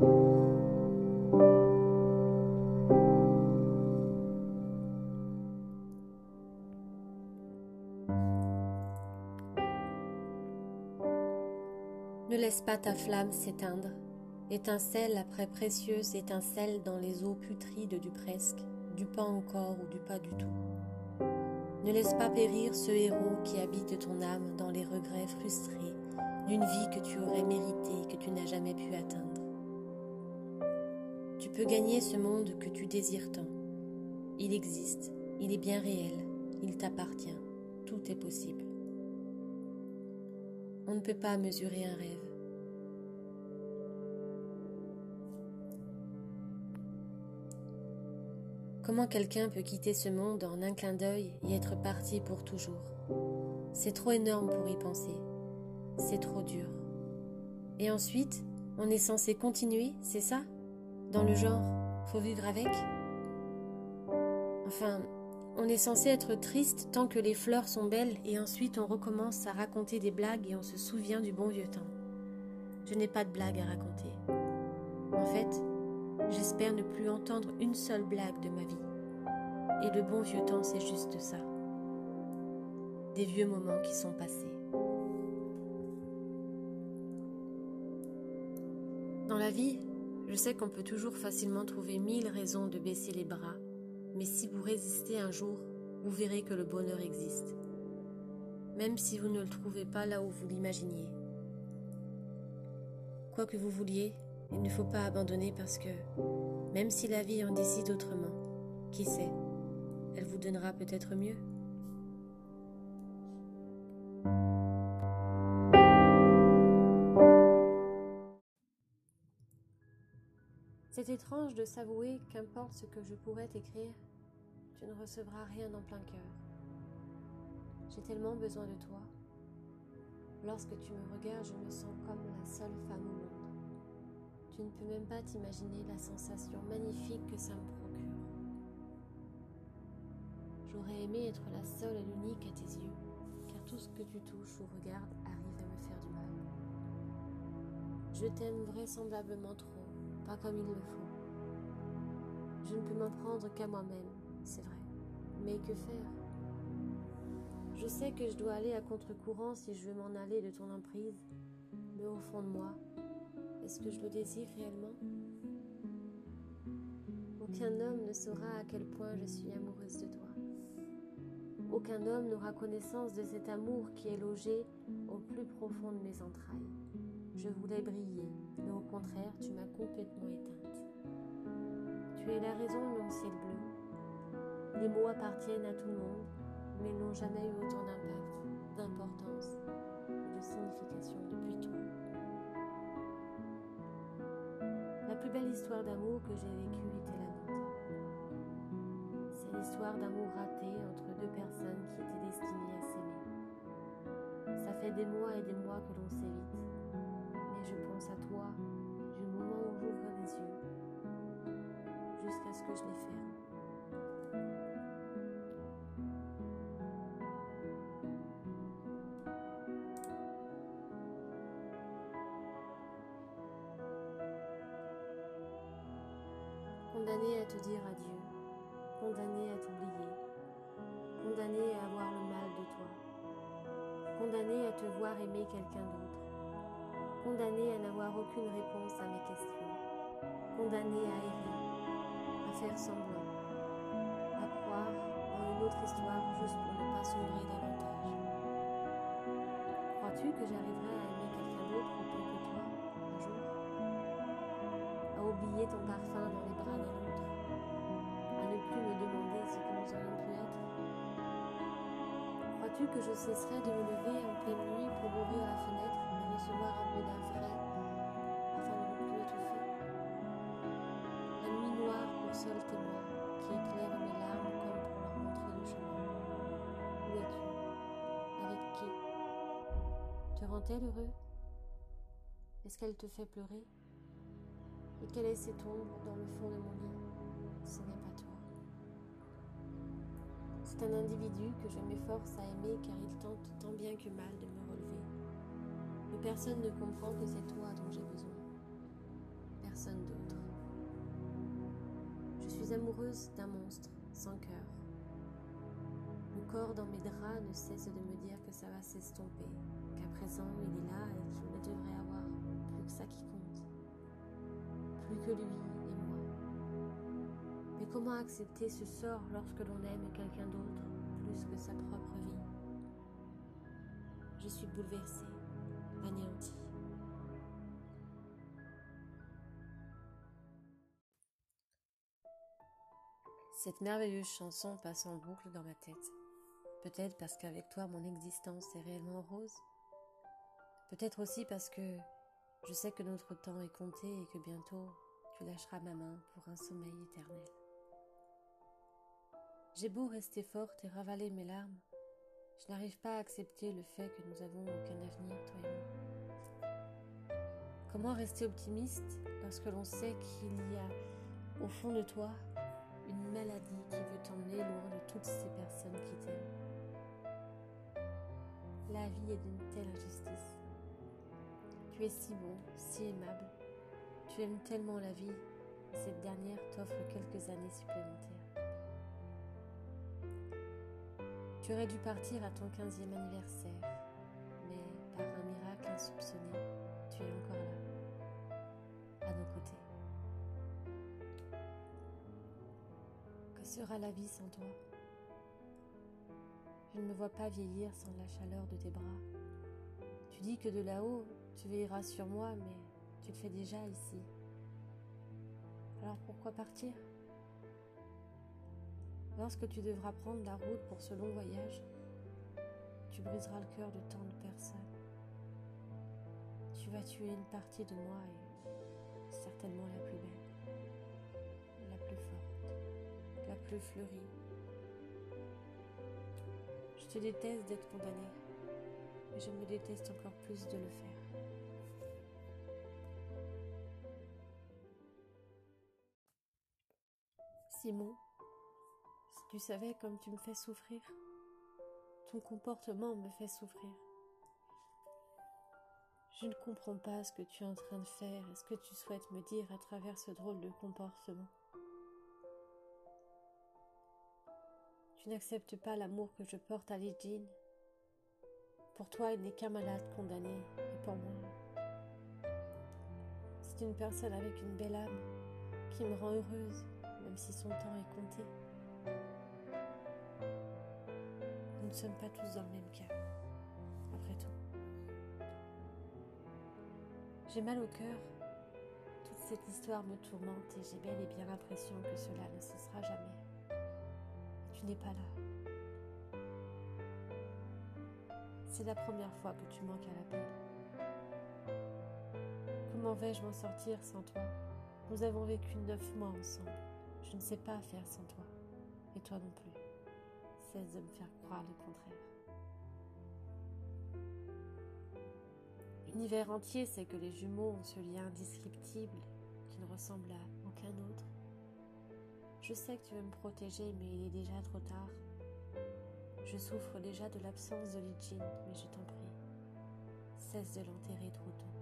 Ne laisse pas ta flamme s'éteindre, étincelle après précieuse étincelle dans les eaux putrides du presque, du pas encore ou du pas du tout. Ne laisse pas périr ce héros qui habite ton âme dans les regrets frustrés d'une vie que tu aurais méritée que tu n'as jamais pu atteindre. Tu peux gagner ce monde que tu désires tant. Il existe, il est bien réel, il t'appartient, tout est possible. On ne peut pas mesurer un rêve. Comment quelqu'un peut quitter ce monde en un clin d'œil et être parti pour toujours? C'est trop énorme pour y penser. C'est trop dur. Et ensuite, on est censé continuer, c'est ça? Dans le genre, faut vivre avec Enfin, on est censé être triste tant que les fleurs sont belles et ensuite on recommence à raconter des blagues et on se souvient du bon vieux temps. Je n'ai pas de blagues à raconter. En fait, j'espère ne plus entendre une seule blague de ma vie. Et le bon vieux temps, c'est juste ça. Des vieux moments qui sont passés. Dans la vie, je sais qu'on peut toujours facilement trouver mille raisons de baisser les bras mais si vous résistez un jour, vous verrez que le bonheur existe, même si vous ne le trouvez pas là où vous l'imaginiez. Quoi que vous vouliez, il ne faut pas abandonner parce que, même si la vie en décide autrement, qui sait, elle vous donnera peut-être mieux. C'est étrange de s'avouer qu'importe ce que je pourrais t'écrire, tu ne recevras rien en plein cœur. J'ai tellement besoin de toi. Lorsque tu me regardes, je me sens comme la seule femme au monde. Tu ne peux même pas t'imaginer la sensation magnifique que ça me procure. J'aurais aimé être la seule et l'unique à tes yeux, car tout ce que tu touches ou regardes arrive à me faire du mal. Je t'aime vraisemblablement trop, pas comme il le faut. Je ne peux m'en prendre qu'à moi-même, c'est vrai. Mais que faire? Je sais que je dois aller à contre-courant si je veux m'en aller de ton emprise, mais au fond de moi, est-ce que je le désire réellement? Aucun homme ne saura à quel point je suis amoureuse de toi. Aucun homme n'aura connaissance de cet amour qui est logé au plus profond de mes entrailles. Je voulais briller, mais au contraire, tu m'as complètement éteinte. Tu es la raison de mon ciel bleu, les mots appartiennent à tout le monde, mais n'ont jamais eu autant d'impact, d'importance de signification depuis toi. La plus belle histoire d'amour que j'ai vécue était la nôtre. C'est l'histoire d'amour raté entre deux personnes qui étaient destinées à s'aimer. Ça fait des mois et des mois que l'on s'évite, mais je pense à toi du moment où j'ouvre les yeux jusqu'à ce que je les ferme. condamné à te dire adieu, condamné à t'oublier, condamné à avoir le mal de toi, condamné à te voir aimer quelqu'un d'autre, condamné à n'avoir aucune réponse à mes questions, condamné à errer, à faire semblant, à croire en une autre histoire juste pour ne pas sombrer davantage. Crois-tu que j'arriverai à aimer quelqu'un d'autre autant que toi un jour? À oublier ton parfum dans les bras d'un autre? Que je cesserai de me lever en pleine nuit pour ouvrir la fenêtre et recevoir un peu d'air frais afin de ne plus étouffer La nuit noire pour seul témoin qui éclaire mes larmes comme pour leur montrer le chemin. Où es-tu? Avec qui? Te rend-elle heureux Est-ce qu'elle te fait pleurer? Et quelle est cette ombre dans le fond de mon lit? Ce n'est pas. C'est un individu que je m'efforce à aimer car il tente tant bien que mal de me relever. Mais personne ne comprend que c'est toi dont j'ai besoin. Personne d'autre. Je suis amoureuse d'un monstre sans cœur. Le corps dans mes draps ne cesse de me dire que ça va s'estomper, qu'à présent il est là et qu'il ne devrait avoir plus que ça qui compte. Plus que lui, comment accepter ce sort lorsque l'on aime quelqu'un d'autre plus que sa propre vie? Je suis bouleversée, anéantie. Cette merveilleuse chanson passe en boucle dans ma tête. Peut-être parce qu'avec toi mon existence est réellement rose. Peut-être aussi parce que je sais que notre temps est compté et que bientôt tu lâcheras ma main pour un sommeil éternel. J'ai beau rester forte et ravaler mes larmes, je n'arrive pas à accepter le fait que nous avons aucun avenir, toi et moi. Comment rester optimiste lorsque l'on sait qu'il y a au fond de toi une maladie qui veut t'emmener loin de toutes ces personnes qui t'aiment? La vie est d'une telle injustice. Tu es si bon, si aimable. Tu aimes tellement la vie. Cette dernière t'offre quelques années supplémentaires. Tu aurais dû partir à ton 15e anniversaire, mais par un miracle insoupçonné, tu es encore là, à nos côtés. sera la vie sans toi? Je ne me vois pas vieillir sans la chaleur de tes bras. Tu dis que de là-haut, tu veilleras sur moi, mais tu le fais déjà ici. Alors pourquoi partir? Lorsque tu devras prendre la route pour ce long voyage, tu briseras le cœur de tant de personnes. Tu vas tuer une partie de moi et certainement la plus belle, la plus forte la plus fleurie. Je te déteste d'être condamné, mais je me déteste encore plus de le faire. Simon, si tu savais comme tu me fais souffrir, ton comportement me fait souffrir. Je ne comprends pas ce que tu es en train de faire et ce que tu souhaites me dire à travers ce drôle de comportement. Tu n'acceptes pas l'amour que je porte à Lidjin. Pour toi, il n'est qu'un malade condamné, et pour moi, c'est une personne avec une belle âme qui me rend heureuse, même si son temps est compté. Nous ne sommes pas tous dans le même cas, après tout. J'ai mal au cœur. Toute cette histoire me tourmente et j'ai bel et bien l'impression que cela ne cessera jamais tu n'es pas là. C'est la première fois que tu manques à l'appel. Comment vais-je m'en sortir sans toi? Nous avons vécu neuf mois ensemble. Je ne sais pas faire sans toi. Et toi non plus. Cesse de me faire croire le contraire. L'univers entier sait que les jumeaux ont ce lien indescriptible qui ne ressemble à aucun autre. Je sais que tu veux me protéger, mais il est déjà trop tard. Je souffre déjà de l'absence de Lijin, mais je t'en prie, cesse de l'enterrer trop tôt.